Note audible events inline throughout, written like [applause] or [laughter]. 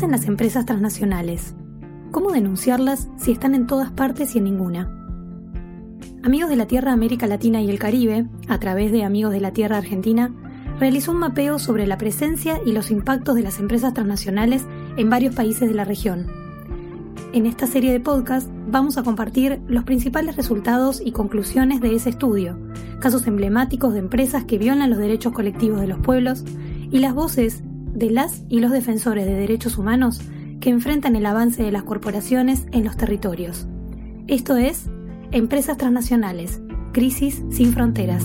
hacen las empresas transnacionales? ¿Cómo denunciarlas si están en todas partes y en ninguna? Amigos de la Tierra América Latina y el Caribe, a través de Amigos de la Tierra Argentina, realizó un mapeo sobre la presencia y los impactos de las empresas transnacionales en varios países de la región. En esta serie de podcast vamos a compartir los principales resultados y conclusiones de ese estudio, casos emblemáticos de empresas que violan los derechos colectivos de los pueblos y las voces de las y los defensores de derechos humanos que enfrentan el avance de las corporaciones en los territorios. Esto es Empresas transnacionales, crisis sin fronteras.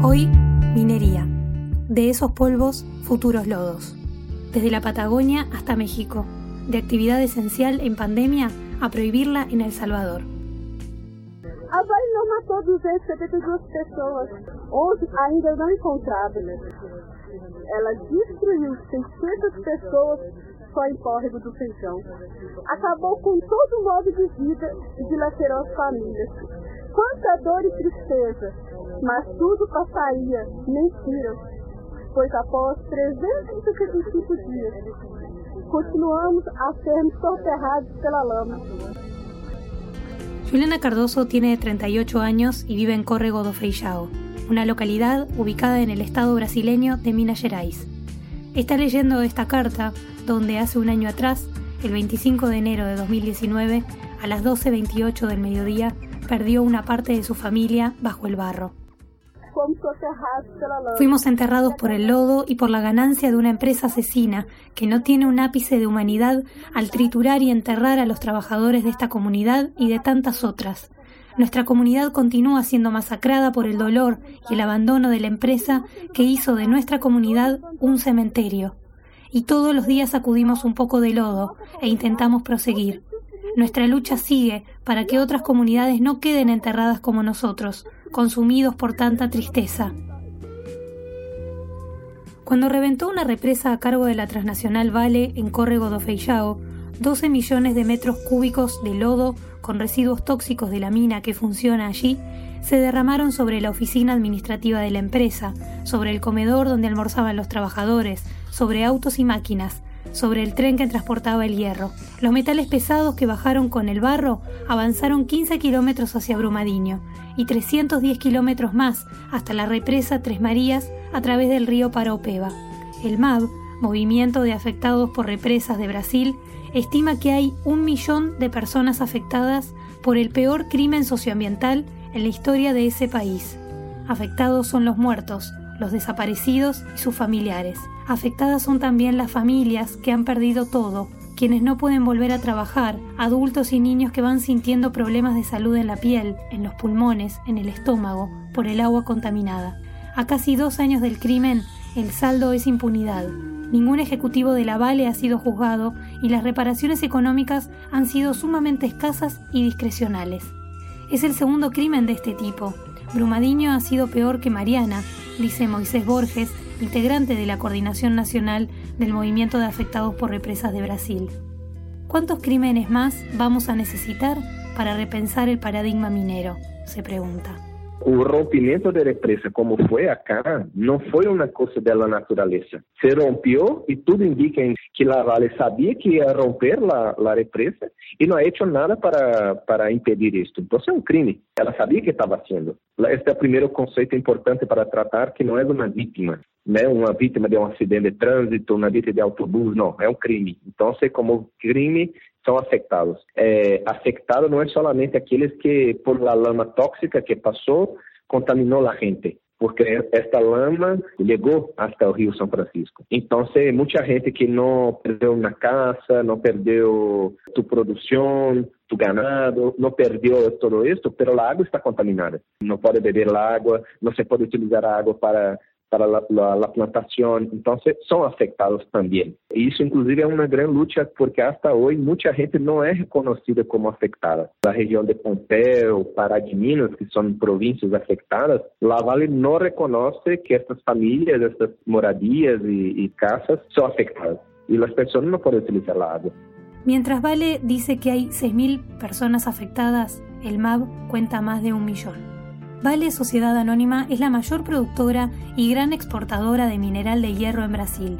Hoy, minería. De esos polvos, futuros lodos. Desde la Patagonia hasta México. De actividad esencial en pandemia a prohibirla en El Salvador. A Vale matou 272 pessoas, 11 ainda não encontradas. Ela destruiu 600 pessoas só em córrego do feijão. Acabou com todo o modo de vida e dilacerou as famílias. Quanta dor e tristeza, mas tudo passaria, mentira, pois após 365 dias, continuamos a sermos soterrados pela lama. Juliana Cardoso tiene 38 años y vive en Córrego do Feijão, una localidad ubicada en el estado brasileño de Minas Gerais. Está leyendo esta carta donde hace un año atrás, el 25 de enero de 2019, a las 12.28 del mediodía, perdió una parte de su familia bajo el barro. Fuimos enterrados por el lodo y por la ganancia de una empresa asesina que no tiene un ápice de humanidad al triturar y enterrar a los trabajadores de esta comunidad y de tantas otras. Nuestra comunidad continúa siendo masacrada por el dolor y el abandono de la empresa que hizo de nuestra comunidad un cementerio. Y todos los días sacudimos un poco de lodo e intentamos proseguir. Nuestra lucha sigue para que otras comunidades no queden enterradas como nosotros, consumidos por tanta tristeza. Cuando reventó una represa a cargo de la transnacional Vale en Córrego do Feijão, 12 millones de metros cúbicos de lodo con residuos tóxicos de la mina que funciona allí se derramaron sobre la oficina administrativa de la empresa, sobre el comedor donde almorzaban los trabajadores, sobre autos y máquinas, sobre el tren que transportaba el hierro. Los metales pesados que bajaron con el barro avanzaron 15 kilómetros hacia Brumadinho y 310 kilómetros más hasta la represa Tres Marías a través del río Paraopeba. El MAB, Movimiento de Afectados por Represas de Brasil, estima que hay un millón de personas afectadas por el peor crimen socioambiental en la historia de ese país. Afectados son los muertos, los desaparecidos y sus familiares. Afectadas son también las familias que han perdido todo, quienes no pueden volver a trabajar, adultos y niños que van sintiendo problemas de salud en la piel, en los pulmones, en el estómago, por el agua contaminada. A casi dos años del crimen, el saldo es impunidad. Ningún ejecutivo de la Vale ha sido juzgado y las reparaciones económicas han sido sumamente escasas y discrecionales. Es el segundo crimen de este tipo. Brumadinho ha sido peor que Mariana, dice Moisés Borges, integrante de la Coordinación Nacional del Movimiento de Afectados por Represas de Brasil. ¿Cuántos crímenes más vamos a necesitar para repensar el paradigma minero? se pregunta. O rompimento da represa, como foi acá, não foi uma coisa da natureza. Se rompeu e tudo indica que a Vale sabia que ia romper a represa e não ha nada para, para impedir isto. Então é um crime. Ela sabia que estava sendo. Este é o primeiro conceito importante para tratar, que não é uma vítima. Né, uma vítima de um acidente de trânsito, uma vítima de autobus, não, é um crime. Então, como crime, são afetados. É, afetado não é somente aqueles que, por la lama tóxica que passou, contaminou a gente porque esta lama chegou até o Rio São Francisco. Então, muita gente que não perdeu na casa, não perdeu tu produção, tu ganado, não perdeu tudo isso, mas a água está contaminada. Não pode beber a água, não se pode utilizar a água para para la, la, la, plantación, entonces son afectados también. Y eso inclusive es una gran lucha porque hasta hoy mucha gente no es reconocida como afectada. La región de Pompeu, Pará que son provincias afectadas, la Vale no reconoce que estas familias, estas moradías y, y casas son afectadas. Y las personas no pueden utilizar la agua. Mientras Vale dice que hay 6.000 personas afectadas, el MAB cuenta más de un millón. Vale Sociedad Anónima es la mayor productora y gran exportadora de mineral de hierro en Brasil.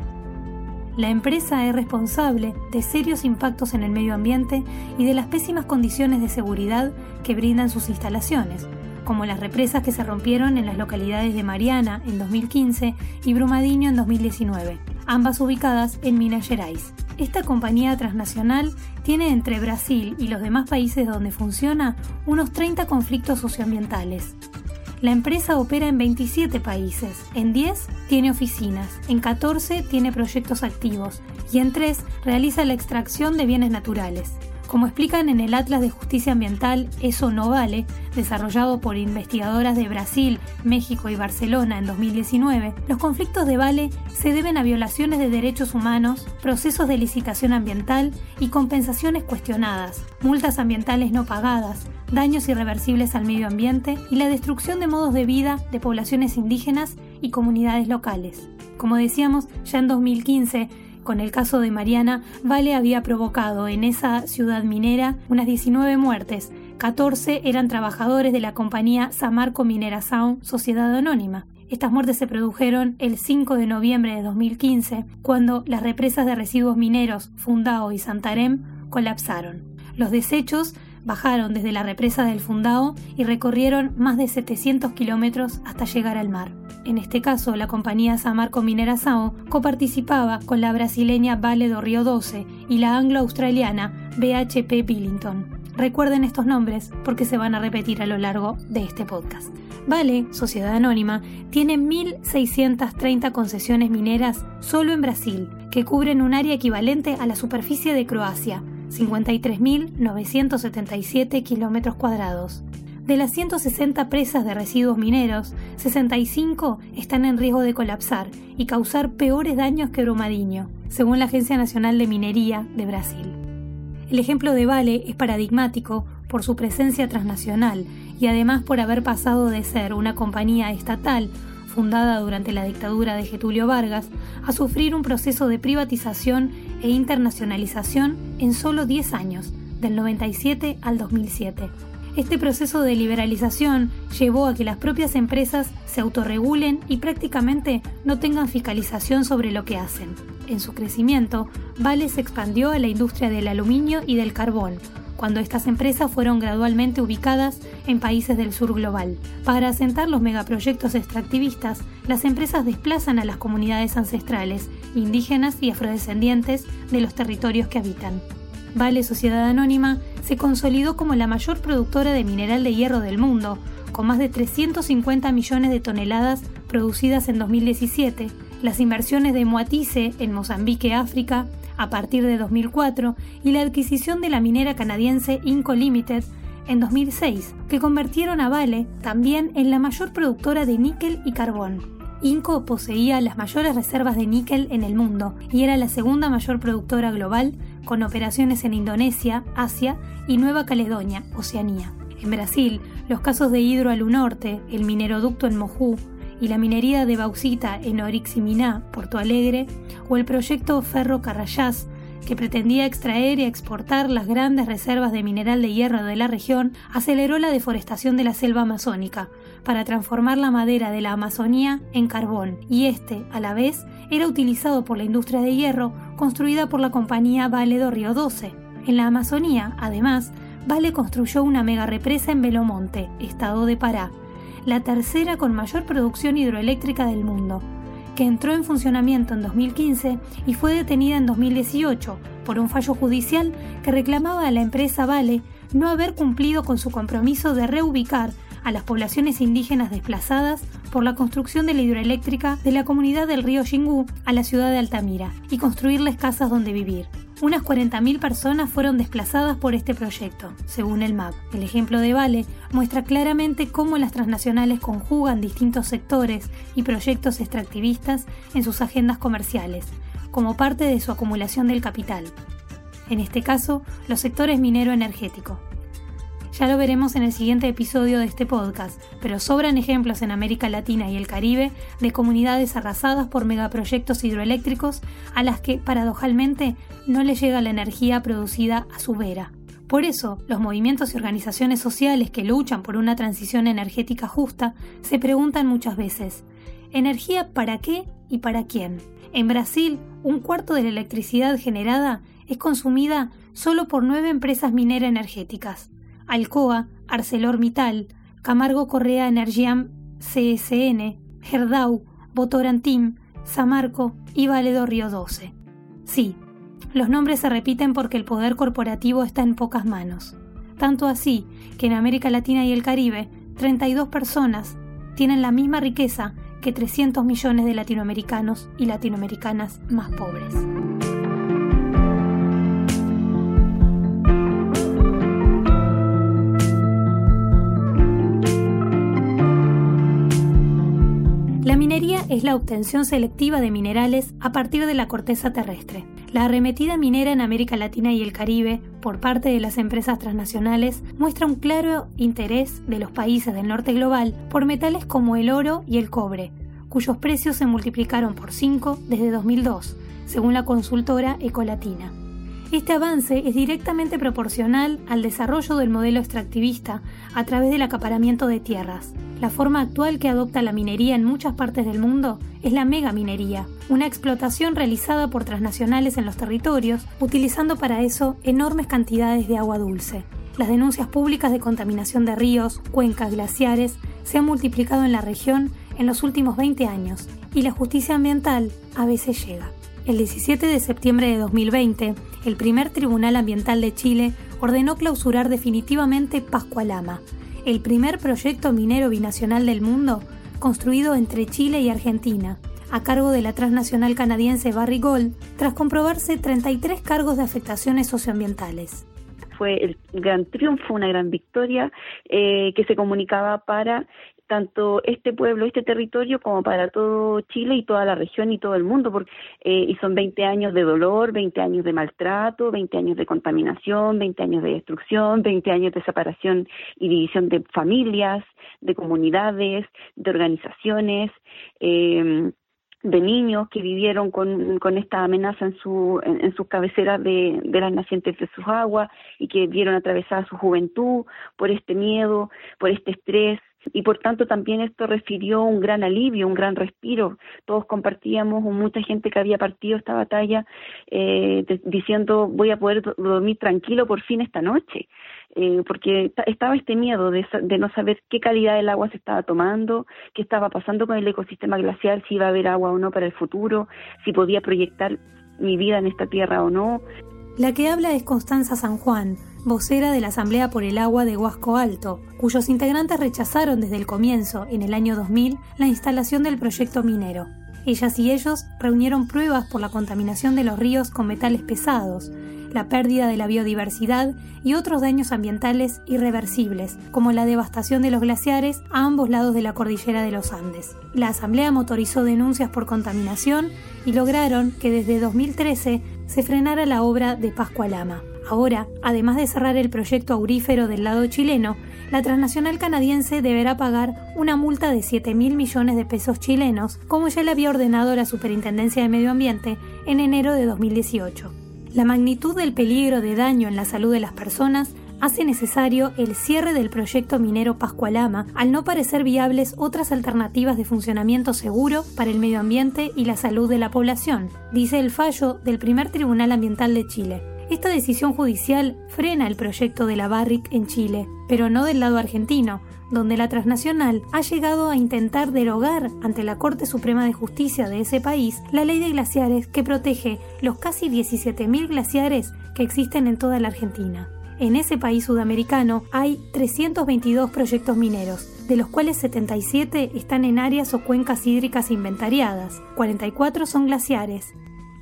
La empresa es responsable de serios impactos en el medio ambiente y de las pésimas condiciones de seguridad que brindan sus instalaciones, como las represas que se rompieron en las localidades de Mariana en 2015 y Brumadinho en 2019, ambas ubicadas en Minas Gerais. Esta compañía transnacional tiene entre Brasil y los demás países donde funciona unos 30 conflictos socioambientales. La empresa opera en 27 países, en 10 tiene oficinas, en 14 tiene proyectos activos y en 3 realiza la extracción de bienes naturales. Como explican en el Atlas de Justicia Ambiental Eso no vale, desarrollado por investigadoras de Brasil, México y Barcelona en 2019, los conflictos de Vale se deben a violaciones de derechos humanos, procesos de licitación ambiental y compensaciones cuestionadas, multas ambientales no pagadas, daños irreversibles al medio ambiente y la destrucción de modos de vida de poblaciones indígenas y comunidades locales. Como decíamos, ya en 2015 con el caso de Mariana, Vale había provocado en esa ciudad minera unas 19 muertes. 14 eran trabajadores de la compañía Samarco Minera Sound, Sociedad Anónima. Estas muertes se produjeron el 5 de noviembre de 2015, cuando las represas de residuos mineros Fundao y Santarém colapsaron. Los desechos bajaron desde la represa del Fundao y recorrieron más de 700 kilómetros hasta llegar al mar. En este caso, la compañía Samarco Sao coparticipaba con la brasileña Vale do Rio 12 y la anglo-australiana BHP Billington. Recuerden estos nombres porque se van a repetir a lo largo de este podcast. Vale, Sociedad Anónima, tiene 1.630 concesiones mineras solo en Brasil, que cubren un área equivalente a la superficie de Croacia, 53.977 kilómetros cuadrados. De las 160 presas de residuos mineros, 65 están en riesgo de colapsar y causar peores daños que Brumadinho, según la Agencia Nacional de Minería de Brasil. El ejemplo de Vale es paradigmático por su presencia transnacional y además por haber pasado de ser una compañía estatal fundada durante la dictadura de Getulio Vargas a sufrir un proceso de privatización e internacionalización en solo 10 años, del 97 al 2007. Este proceso de liberalización llevó a que las propias empresas se autorregulen y prácticamente no tengan fiscalización sobre lo que hacen. En su crecimiento, Vale se expandió a la industria del aluminio y del carbón, cuando estas empresas fueron gradualmente ubicadas en países del sur global. Para asentar los megaproyectos extractivistas, las empresas desplazan a las comunidades ancestrales, indígenas y afrodescendientes de los territorios que habitan. Vale Sociedad Anónima se consolidó como la mayor productora de mineral de hierro del mundo, con más de 350 millones de toneladas producidas en 2017, las inversiones de Moatice en Mozambique, África, a partir de 2004, y la adquisición de la minera canadiense Inco Limited en 2006, que convirtieron a Vale también en la mayor productora de níquel y carbón. Inco poseía las mayores reservas de níquel en el mundo y era la segunda mayor productora global, con operaciones en Indonesia, Asia y Nueva Caledonia, Oceanía. En Brasil, los casos de Hidro Norte, el mineroducto en Mojú y la minería de bauxita en Oriximiná, Porto Alegre, o el proyecto Ferro Carrayás, que pretendía extraer y exportar las grandes reservas de mineral de hierro de la región, aceleró la deforestación de la selva amazónica, para transformar la madera de la Amazonía en carbón, y este, a la vez, era utilizado por la industria de hierro construida por la compañía Vale do Río 12. En la Amazonía, además, Vale construyó una mega represa en Belomonte, estado de Pará, la tercera con mayor producción hidroeléctrica del mundo, que entró en funcionamiento en 2015 y fue detenida en 2018 por un fallo judicial que reclamaba a la empresa Vale no haber cumplido con su compromiso de reubicar a las poblaciones indígenas desplazadas por la construcción de la hidroeléctrica de la comunidad del río Xingú a la ciudad de Altamira y construirles casas donde vivir. Unas 40.000 personas fueron desplazadas por este proyecto, según el MAP. El ejemplo de Vale muestra claramente cómo las transnacionales conjugan distintos sectores y proyectos extractivistas en sus agendas comerciales, como parte de su acumulación del capital. En este caso, los sectores minero-energético, ya lo veremos en el siguiente episodio de este podcast, pero sobran ejemplos en América Latina y el Caribe de comunidades arrasadas por megaproyectos hidroeléctricos a las que, paradojalmente, no le llega la energía producida a su vera. Por eso, los movimientos y organizaciones sociales que luchan por una transición energética justa se preguntan muchas veces, ¿energía para qué y para quién? En Brasil, un cuarto de la electricidad generada es consumida solo por nueve empresas mineras energéticas. Alcoa, ArcelorMittal, Camargo Correa Energiam CSN, Gerdau, Votorantim, Samarco y Valedor Río 12. Sí, los nombres se repiten porque el poder corporativo está en pocas manos. Tanto así que en América Latina y el Caribe, 32 personas tienen la misma riqueza que 300 millones de latinoamericanos y latinoamericanas más pobres. La minería es la obtención selectiva de minerales a partir de la corteza terrestre. La arremetida minera en América Latina y el Caribe por parte de las empresas transnacionales muestra un claro interés de los países del norte global por metales como el oro y el cobre, cuyos precios se multiplicaron por 5 desde 2002, según la consultora Ecolatina. Este avance es directamente proporcional al desarrollo del modelo extractivista a través del acaparamiento de tierras. La forma actual que adopta la minería en muchas partes del mundo es la megaminería, una explotación realizada por transnacionales en los territorios, utilizando para eso enormes cantidades de agua dulce. Las denuncias públicas de contaminación de ríos, cuencas, glaciares se han multiplicado en la región en los últimos 20 años y la justicia ambiental a veces llega. El 17 de septiembre de 2020, el primer Tribunal Ambiental de Chile ordenó clausurar definitivamente Pascualama, el primer proyecto minero binacional del mundo construido entre Chile y Argentina, a cargo de la transnacional canadiense Barry Gold, tras comprobarse 33 cargos de afectaciones socioambientales. Fue el gran triunfo, una gran victoria eh, que se comunicaba para tanto este pueblo, este territorio, como para todo Chile y toda la región y todo el mundo, porque eh, y son 20 años de dolor, 20 años de maltrato, 20 años de contaminación, 20 años de destrucción, 20 años de separación y división de familias, de comunidades, de organizaciones. Eh, de niños que vivieron con, con esta amenaza en, su, en, sus cabeceras de, de, las nacientes de sus aguas y que vieron atravesada su juventud por este miedo, por este estrés, y por tanto también esto refirió un gran alivio, un gran respiro. Todos compartíamos, mucha gente que había partido esta batalla eh, diciendo voy a poder dormir tranquilo por fin esta noche, eh, porque estaba este miedo de, de no saber qué calidad del agua se estaba tomando, qué estaba pasando con el ecosistema glacial, si iba a haber agua o no para el futuro, si podía proyectar mi vida en esta tierra o no. La que habla es Constanza San Juan, vocera de la Asamblea por el Agua de Huasco Alto, cuyos integrantes rechazaron desde el comienzo, en el año 2000, la instalación del proyecto minero. Ellas y ellos reunieron pruebas por la contaminación de los ríos con metales pesados, la pérdida de la biodiversidad y otros daños ambientales irreversibles, como la devastación de los glaciares a ambos lados de la cordillera de los Andes. La Asamblea motorizó denuncias por contaminación y lograron que desde 2013 se frenara la obra de Pascua Lama. Ahora, además de cerrar el proyecto aurífero del lado chileno, la transnacional canadiense deberá pagar una multa de 7 mil millones de pesos chilenos, como ya le había ordenado la Superintendencia de Medio Ambiente en enero de 2018. La magnitud del peligro de daño en la salud de las personas hace necesario el cierre del proyecto minero Pascualama al no parecer viables otras alternativas de funcionamiento seguro para el medio ambiente y la salud de la población, dice el fallo del primer Tribunal Ambiental de Chile. Esta decisión judicial frena el proyecto de la Barrick en Chile, pero no del lado argentino, donde la transnacional ha llegado a intentar derogar ante la Corte Suprema de Justicia de ese país la ley de glaciares que protege los casi 17.000 glaciares que existen en toda la Argentina. En ese país sudamericano hay 322 proyectos mineros, de los cuales 77 están en áreas o cuencas hídricas inventariadas, 44 son glaciares.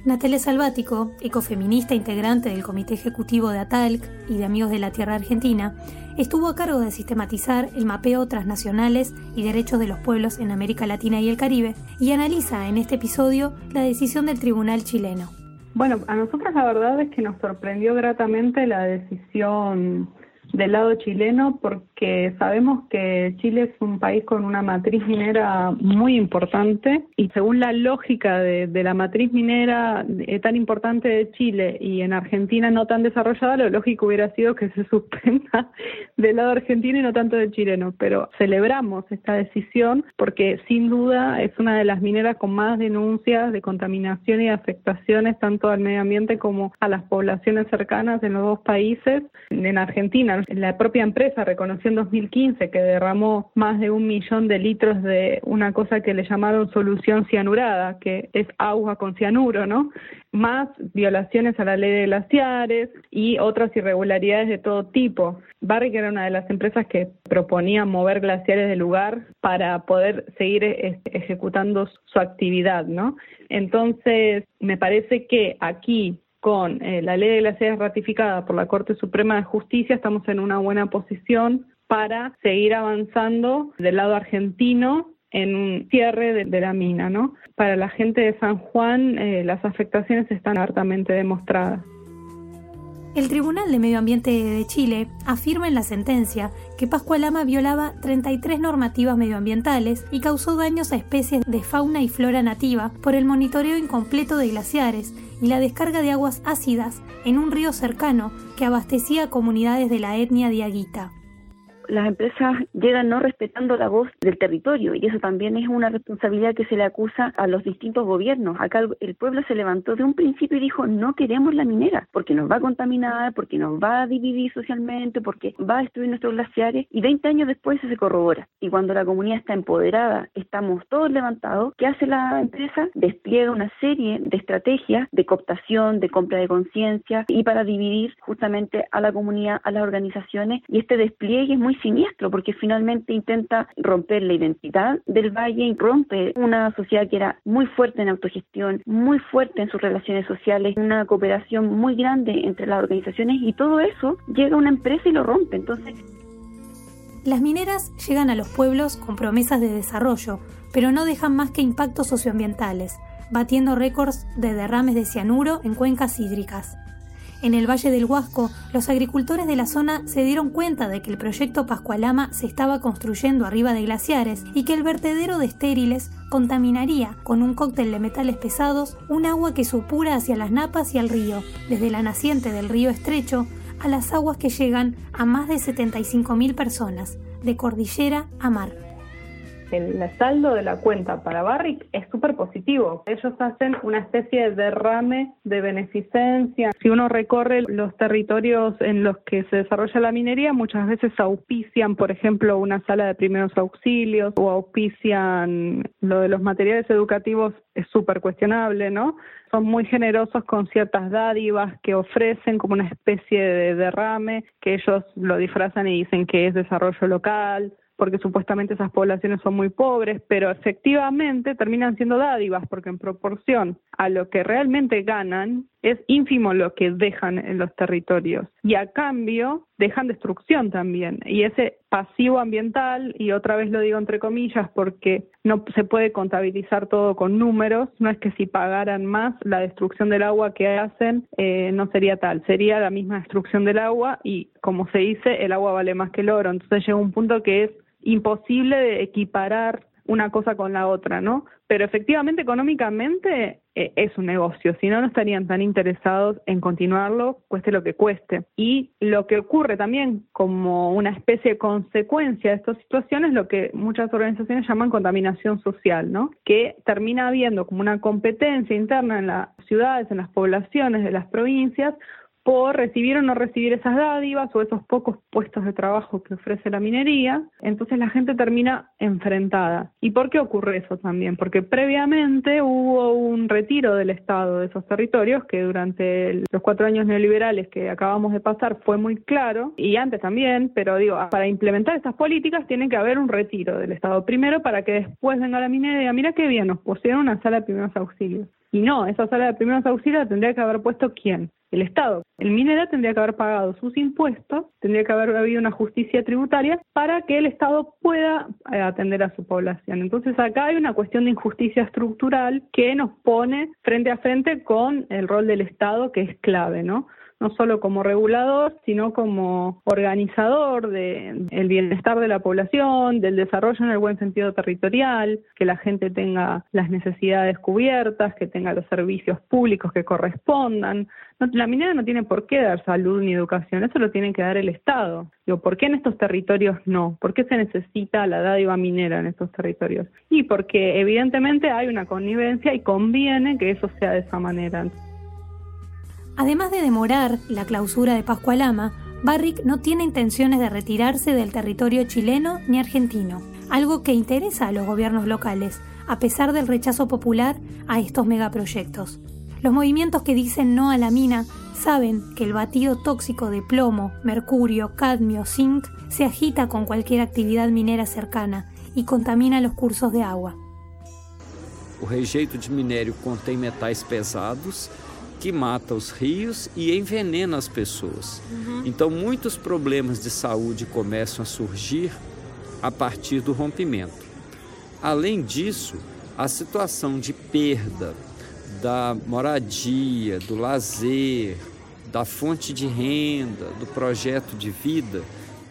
Natalia Salvático, ecofeminista integrante del Comité Ejecutivo de ATALC y de Amigos de la Tierra Argentina, estuvo a cargo de sistematizar el mapeo transnacionales y derechos de los pueblos en América Latina y el Caribe y analiza en este episodio la decisión del Tribunal chileno. Bueno, a nosotros la verdad es que nos sorprendió gratamente la decisión del lado chileno que sabemos que Chile es un país con una matriz minera muy importante y según la lógica de, la matriz minera eh, tan importante de Chile y en Argentina no tan desarrollada, lo lógico hubiera sido que se [laughs] suspenda del lado argentino y no tanto del chileno. Pero celebramos esta decisión porque sin duda es una de las mineras con más denuncias de contaminación y afectaciones tanto al medio ambiente como a las poblaciones cercanas en los dos países. En Argentina, la propia empresa reconoció en 2015 que derramó más de un millón de litros de una cosa que le llamaron solución cianurada, que es agua con cianuro, ¿no? Más violaciones a la ley de glaciares y otras irregularidades de todo tipo. Barrick era una de las empresas que proponía mover glaciares del lugar para poder seguir ejecutando su actividad, ¿no? Entonces, me parece que aquí con eh, la ley de glaciares ratificada por la Corte Suprema de Justicia estamos en una buena posición para seguir avanzando del lado argentino en un cierre de, la mina, ¿no? Para la gente de San Juan eh, las afectaciones están hartamente demostradas. El Tribunal de Medio Ambiente de Chile afirma en la sentencia que Pascualama violaba 33 normativas medioambientales y causó daños a especies de fauna y flora nativa por el monitoreo incompleto de glaciares y la descarga de aguas ácidas en un río cercano que abastecía a comunidades de la etnia diaguita las empresas llegan no respetando la voz del territorio y eso también es una responsabilidad que se le acusa a los distintos gobiernos. Acá el, pueblo se levantó de un principio y dijo no queremos la minera porque nos va a contaminar, porque nos va a dividir socialmente, porque va a destruir nuestros glaciares y 20 años después se corrobora. Y cuando la comunidad está empoderada, estamos todos levantados, ¿qué hace la empresa? Despliega una serie de estrategias de cooptación, de compra de conciencia y para dividir justamente a la comunidad, a las organizaciones y este despliegue es muy siniestro porque finalmente intenta romper la identidad del valle y rompe una sociedad que era muy fuerte en autogestión, muy fuerte en sus relaciones sociales, una cooperación muy grande entre las organizaciones y todo eso llega a una empresa y lo rompe. Entonces, las mineras llegan a los pueblos con promesas de desarrollo, pero no dejan más que impactos socioambientales, batiendo récords de derrames de cianuro en cuencas hídricas. En el Valle del Huasco, los agricultores de la zona se dieron cuenta de que el proyecto Pascualama se estaba construyendo arriba de glaciares y que el vertedero de estériles contaminaría con un cóctel de metales pesados un agua que supura hacia las napas y al río, desde la naciente del río Estrecho a las aguas que llegan a más de 75.000 personas, de cordillera a mar el saldo de la cuenta para Barrick es súper positivo. Ellos hacen una especie de derrame de beneficencia. Si uno recorre los territorios en los que se desarrolla la minería, muchas veces auspician, por ejemplo, una sala de primeros auxilios o auspician lo de los materiales educativos es súper cuestionable, ¿no? Son muy generosos con ciertas dádivas que ofrecen como una especie de derrame, que ellos lo disfrazan y dicen que es desarrollo local porque supuestamente esas poblaciones son muy pobres, pero efectivamente terminan siendo dádivas, porque en proporción a lo que realmente ganan, es ínfimo lo que dejan en los territorios. Y a cambio, dejan destrucción también. Y ese pasivo ambiental, y otra vez lo digo entre comillas, porque no se puede contabilizar todo con números, no es que si pagaran más la destrucción del agua que hacen, eh, no sería tal, sería la misma destrucción del agua y como se dice, el agua vale más que el oro. Entonces llega un punto que es imposible de equiparar una cosa con la otra, ¿no? Pero efectivamente, económicamente eh, es un negocio, si no, no estarían tan interesados en continuarlo, cueste lo que cueste. Y lo que ocurre también como una especie de consecuencia de estas situaciones, lo que muchas organizaciones llaman contaminación social, ¿no? Que termina habiendo como una competencia interna en las ciudades, en las poblaciones de las provincias, por recibir o no recibir esas dádivas o esos pocos puestos de trabajo que ofrece la minería, entonces la gente termina enfrentada. ¿Y por qué ocurre eso también? Porque previamente hubo un retiro del Estado de esos territorios que durante los cuatro años neoliberales que acabamos de pasar fue muy claro, y antes también, pero digo, para implementar estas políticas tiene que haber un retiro del Estado primero para que después venga la minería diga, mira qué bien, nos pusieron una sala de primeros auxilios. Y no, esa sala de primeros auxilios tendría que haber puesto quién? El Estado. El minera tendría que haber pagado sus impuestos, tendría que haber habido una justicia tributaria para que el Estado pueda eh, atender a su población. Entonces acá hay una cuestión de injusticia estructural que nos pone frente a frente con el rol del Estado que es clave, ¿no? No solo como regulador, sino como organizador del el bienestar de la población, del desarrollo en el buen sentido territorial, que la gente tenga las necesidades cubiertas, que tenga los servicios públicos que correspondan. la minera no tiene por qué dar salud ni educación, eso lo tiene que dar el Estado. Digo, ¿por qué en estos territorios no? ¿Por qué se necesita la dádiva minera en estos territorios? Y porque evidentemente hay una connivencia y conviene que eso sea de esa manera. Además de demorar la clausura de Pascualama, Barrick no tiene intenciones de retirarse del territorio chileno ni argentino, algo que interesa a los gobiernos locales, a pesar del rechazo popular a estos megaproyectos. Los movimientos que dicen no a la mina saben que el batido tóxico de plomo, mercurio, cadmio, zinc se agita con cualquier actividad minera cercana y contamina los cursos de agua. El rejeito de minério contém metais pesados que mata os rios e envenena as pessoas. Uhum. Então, muitos problemas de saúde começam a surgir a partir do rompimento. Além disso, a situação de perda da moradia, do lazer, da fonte de renda, do projeto de vida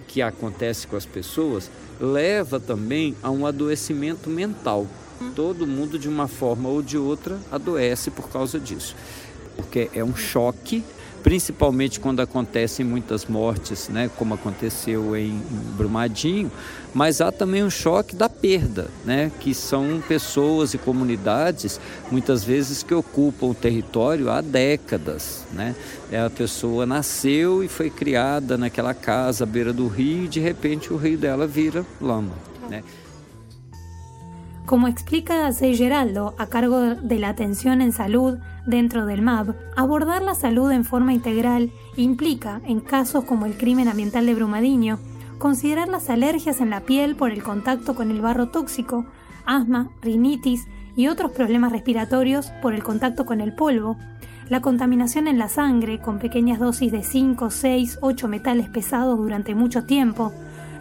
que acontece com as pessoas, leva também a um adoecimento mental. Uhum. Todo mundo, de uma forma ou de outra, adoece por causa disso porque é um choque, principalmente quando acontecem muitas mortes, né, como aconteceu em Brumadinho, mas há também um choque da perda, né, que são pessoas e comunidades muitas vezes que ocupam o território há décadas, né? É a pessoa nasceu e foi criada naquela casa à beira do rio e de repente o rio dela vira lama, né? Como explica C. Geraldo, a cargo de la atención en salud dentro del MAB, abordar la salud en forma integral implica, en casos como el crimen ambiental de Brumadinho, considerar las alergias en la piel por el contacto con el barro tóxico, asma, rinitis y otros problemas respiratorios por el contacto con el polvo, la contaminación en la sangre con pequeñas dosis de 5, 6, 8 metales pesados durante mucho tiempo,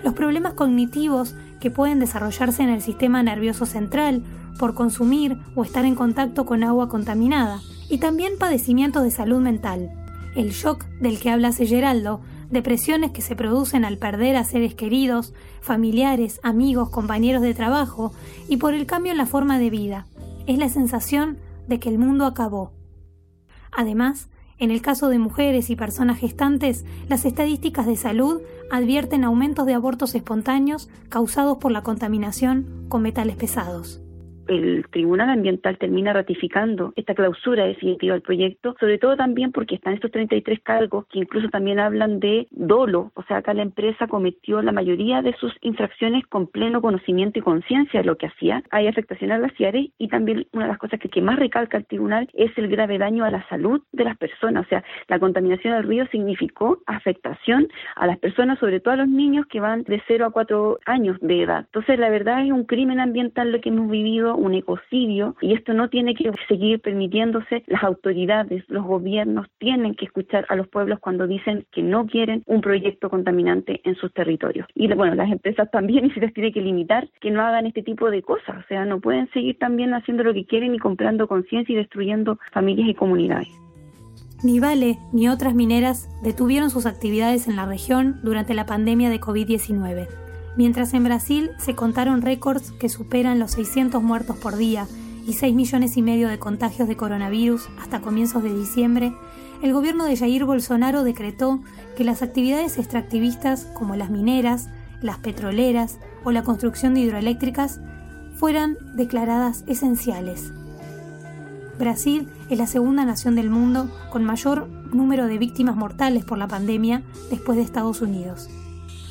los problemas cognitivos que pueden desarrollarse en el sistema nervioso central por consumir o estar en contacto con agua contaminada, y también padecimientos de salud mental. El shock del que habla Geraldo, depresiones que se producen al perder a seres queridos, familiares, amigos, compañeros de trabajo y por el cambio en la forma de vida. Es la sensación de que el mundo acabó. Además, en el caso de mujeres y personas gestantes, las estadísticas de salud advierten aumentos de abortos espontáneos causados por la contaminación con metales pesados el Tribunal Ambiental termina ratificando esta clausura definitiva del proyecto, sobre todo también porque están estos 33 cargos que incluso también hablan de dolo, o sea, acá la empresa cometió la mayoría de sus infracciones con pleno conocimiento y conciencia de lo que hacía. Hay afectaciones glaciares y también una de las cosas que, que más recalca el tribunal es el grave daño a la salud de las personas, o sea, la contaminación del río significó afectación a las personas, sobre todo a los niños que van de 0 a 4 años de edad. Entonces, la verdad es un crimen ambiental lo que hemos vivido un ecocidio y esto no tiene que seguir permitiéndose. Las autoridades, los gobiernos tienen que escuchar a los pueblos cuando dicen que no quieren un proyecto contaminante en sus territorios. Y bueno, las empresas también y [laughs] se les tiene que limitar que no hagan este tipo de cosas. O sea, no pueden seguir también haciendo lo que quieren y comprando conciencia y destruyendo familias y comunidades. Ni Vale ni otras mineras detuvieron sus actividades en la región durante la pandemia de COVID-19 mientras en Brasil se contaron récords que superan los 600 muertos por día y 6 millones y medio de contagios de coronavirus hasta comienzos de diciembre, el gobierno de Jair Bolsonaro decretó que las actividades extractivistas como las mineras, las petroleras o la construcción de hidroeléctricas fueran declaradas esenciales. Brasil es la segunda nación del mundo con mayor número de víctimas mortales por la pandemia después de Estados Unidos.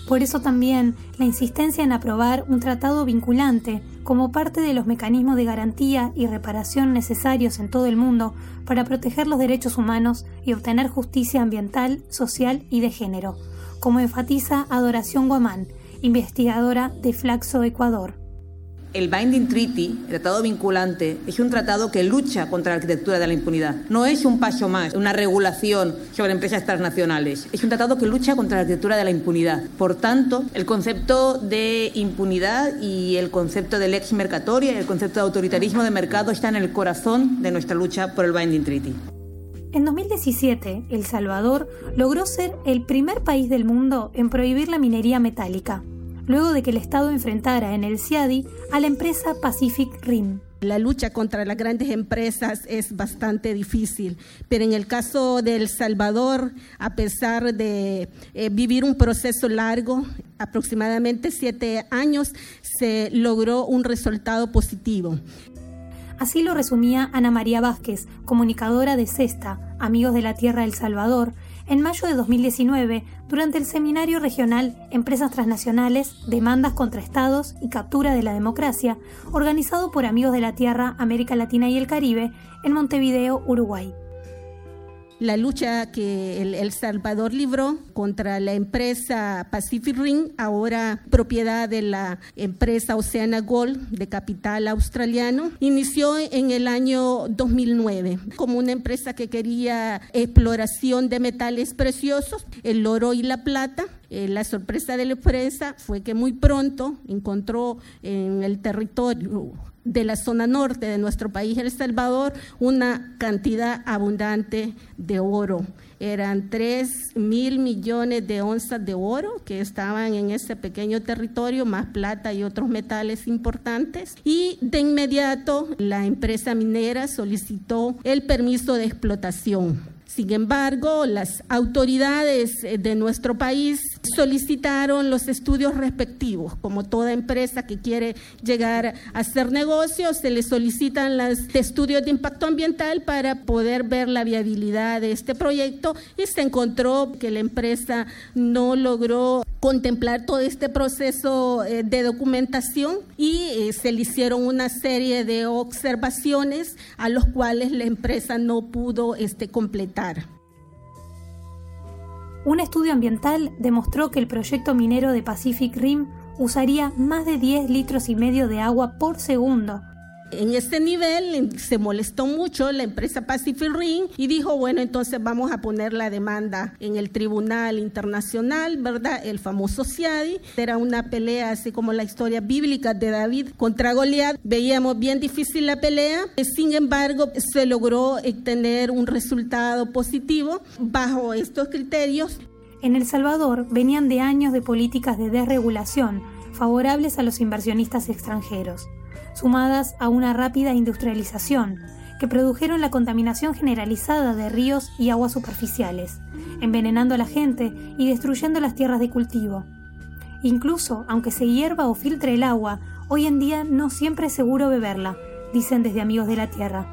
Por eso también la insistencia en aprobar un tratado vinculante como parte de los mecanismos de garantía y reparación necesarios en todo el mundo para proteger los derechos humanos y obtener justicia ambiental, social y de género, como enfatiza Adoración Guamán, investigadora de Flaxo Ecuador. El Binding Treaty, el tratado vinculante, es un tratado que lucha contra la arquitectura de la impunidad. No es un paso más, una regulación sobre empresas transnacionales. Es un tratado que lucha contra la arquitectura de la impunidad. Por tanto, el concepto de impunidad y el concepto de lex mercatoria y el concepto de autoritarismo de mercado está en el corazón de nuestra lucha por el Binding Treaty. En 2017, El Salvador logró ser el primer país del mundo en prohibir la minería metálica, luego de que el Estado enfrentara en el CIADI a la empresa Pacific Rim. La lucha contra las grandes empresas es bastante difícil, pero en el caso de El Salvador, a pesar de eh, vivir un proceso largo, aproximadamente siete años, se logró un resultado positivo. Así lo resumía Ana María Vázquez, comunicadora de CESTA, Amigos de la Tierra El Salvador, en mayo de 2019 durante el seminario regional Empresas Transnacionales, Demandas contra Estados y Captura de la Democracia, organizado por Amigos de la Tierra, América Latina y el Caribe, en Montevideo, Uruguay la lucha que el, Salvador libró contra la empresa Pacific Ring, ahora propiedad de la empresa Oceana Gold de capital australiano, inició en el año 2009 como una empresa que quería exploración de metales preciosos, el oro y la plata. Eh, la sorpresa de la empresa fue que muy pronto encontró en el territorio de la zona norte de nuestro país, El Salvador, una cantidad abundante de oro. Eran 3 mil millones de onzas de oro que estaban en ese pequeño territorio, más plata y otros metales importantes. Y de inmediato la empresa minera solicitó el permiso de explotación sin embargo, las autoridades eh, de nuestro país solicitaron los estudios respectivos. Como toda empresa que quiere llegar a hacer negocios, se le solicitan los estudios de impacto ambiental para poder ver la viabilidad de este proyecto y se encontró que la empresa no logró contemplar todo este proceso eh, de documentación y eh, se le hicieron una serie de observaciones a los cuales la empresa no pudo este, completar. Un estudio ambiental demostró que el proyecto minero de Pacific Rim usaría más de 10 litros y medio de agua por segundo en este nivel se molestó mucho la empresa Pacific Ring y dijo, bueno, entonces vamos a poner la demanda en el Tribunal Internacional, ¿verdad? El famoso CIADI. Era una pelea así como la historia bíblica de David contra Goliat. Veíamos bien difícil la pelea, sin embargo, se logró tener un resultado positivo bajo estos criterios. En El Salvador venían de años de políticas de desregulación favorables a los inversionistas extranjeros sumadas a una rápida industrialización, que produjeron la contaminación generalizada de ríos y aguas superficiales, envenenando a la gente y destruyendo las tierras de cultivo. Incluso, aunque se hierva o filtre el agua, hoy en día no siempre es seguro beberla, dicen desde Amigos de la Tierra.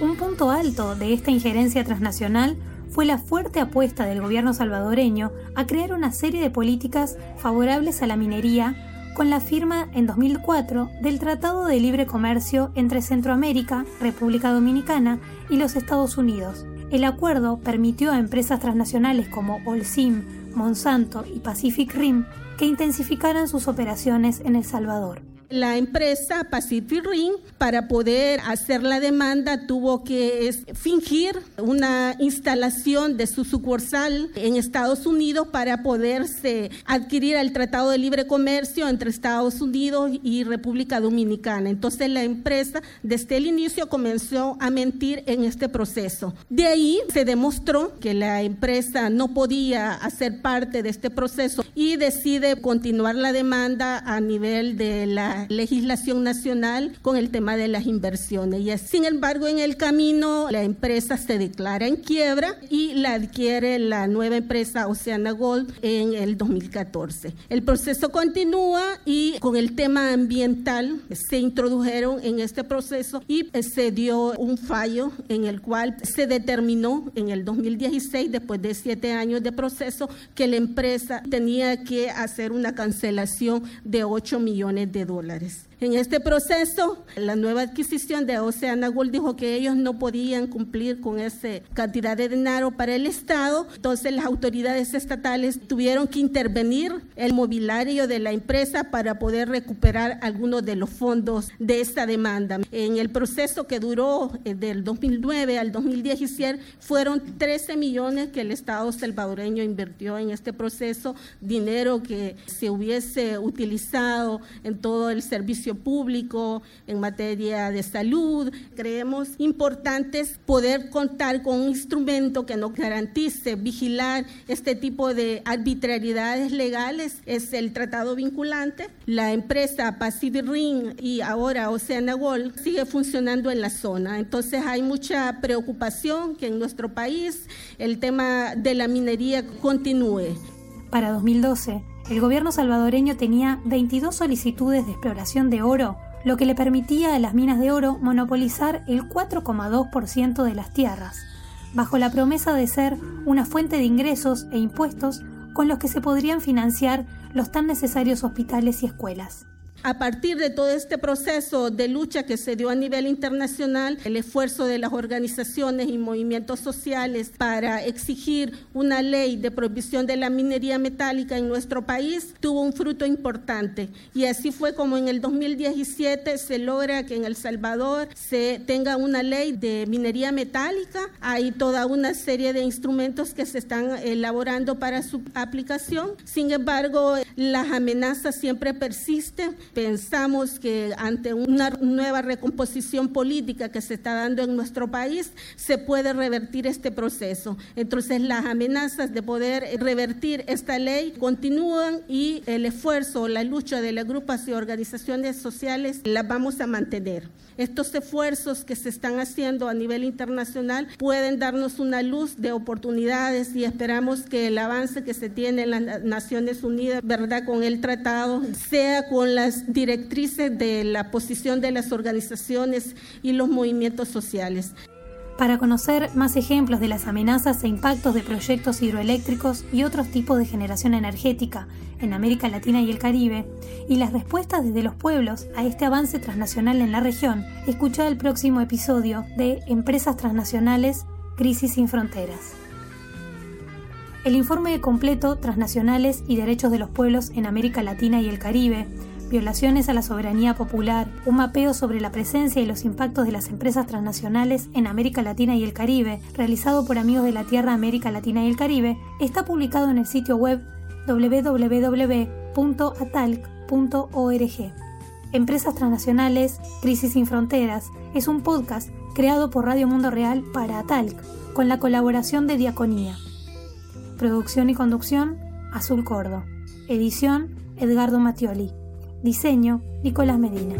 Un punto alto de esta injerencia transnacional fue la fuerte apuesta del gobierno salvadoreño a crear una serie de políticas favorables a la minería con la firma en 2004 del Tratado de Libre Comercio entre Centroamérica, República Dominicana y los Estados Unidos. El acuerdo permitió a empresas transnacionales como Olsim, Monsanto y Pacific Rim que intensificaran sus operaciones en El Salvador. La empresa Pacific Ring, para poder hacer la demanda, tuvo que fingir una instalación de su sucursal en Estados Unidos para poderse adquirir el Tratado de Libre Comercio entre Estados Unidos y República Dominicana. Entonces la empresa desde el inicio comenzó a mentir en este proceso. De ahí se demostró que la empresa no podía hacer parte de este proceso y decide continuar la demanda a nivel de la legislación nacional con el tema de las inversiones. Y sin embargo, en el camino la empresa se declara en quiebra y la adquiere la nueva empresa Oceana Gold en el 2014. El proceso continúa y con el tema ambiental se introdujeron en este proceso y se dio un fallo en el cual se determinó en el 2016, después de siete años de proceso, que la empresa tenía que hacer una cancelación de 8 millones de dólares escolares. En este proceso, la nueva adquisición de Oceana Gold dijo que ellos no podían cumplir con esa cantidad de dinero para el Estado, entonces las autoridades estatales tuvieron que intervenir el mobiliario de la empresa para poder recuperar algunos de los fondos de esta demanda. En el proceso que duró eh, del 2009 al 2017 fueron 13 millones que el Estado salvadoreño invirtió en este proceso, dinero que se hubiese utilizado en todo el servicio servicio público, en materia de salud. Creemos importantes poder contar con un instrumento que nos garantice vigilar este tipo de arbitrariedades legales. Es el tratado vinculante. La empresa Pacific Ring y ahora Oceana Gold sigue funcionando en la zona. Entonces hay mucha preocupación que en nuestro país el tema de la minería continúe. Para 2012, el gobierno salvadoreño tenía 22 solicitudes de exploración de oro, lo que le permitía a las minas de oro monopolizar el 4,2% de las tierras, bajo la promesa de ser una fuente de ingresos e impuestos con los que se podrían financiar los tan necesarios hospitales y escuelas. A partir de todo este proceso de lucha que se dio a nivel internacional, el esfuerzo de las organizaciones y movimientos sociales para exigir una ley de prohibición de la minería metálica en nuestro país tuvo un fruto importante. Y así fue como en el 2017 se logra que en El Salvador se tenga una ley de minería metálica. Hay toda una serie de instrumentos que se están elaborando para su aplicación. Sin embargo, las amenazas siempre persisten pensamos que ante una nueva recomposición política que se está dando en nuestro país, se puede revertir este proceso. Entonces, las amenazas de poder revertir esta ley continúan y el esfuerzo, la lucha de las grupos y organizaciones sociales las vamos a mantener. Estos esfuerzos que se están haciendo a nivel internacional pueden darnos una luz de oportunidades y esperamos que el avance que se tiene en las Naciones Unidas, ¿verdad?, con el tratado, sea con directrices de la posición de las organizaciones y los movimientos sociales. Para conocer más ejemplos de las amenazas e impactos de proyectos hidroeléctricos y otros tipos de generación energética en América Latina y el Caribe, y las respuestas desde los pueblos a este avance transnacional en la región, escucha el próximo episodio de Empresas Transnacionales, Crisis sin Fronteras. El informe completo Transnacionales y Derechos de los Pueblos en América Latina y el Caribe violaciones a la soberanía popular, un mapeo sobre la presencia y los impactos de las empresas transnacionales en América Latina y el Caribe, realizado por Amigos de la Tierra América Latina y el Caribe, está publicado en el sitio web www.atalc.org. Empresas Transnacionales, Crisis sin Fronteras es un podcast creado por Radio Mundo Real para Atalc, con la colaboración de Diaconía. Producción y conducción, Azul Cordo. Edición, Edgardo Mattioli. Diseño, Nicolás Medina.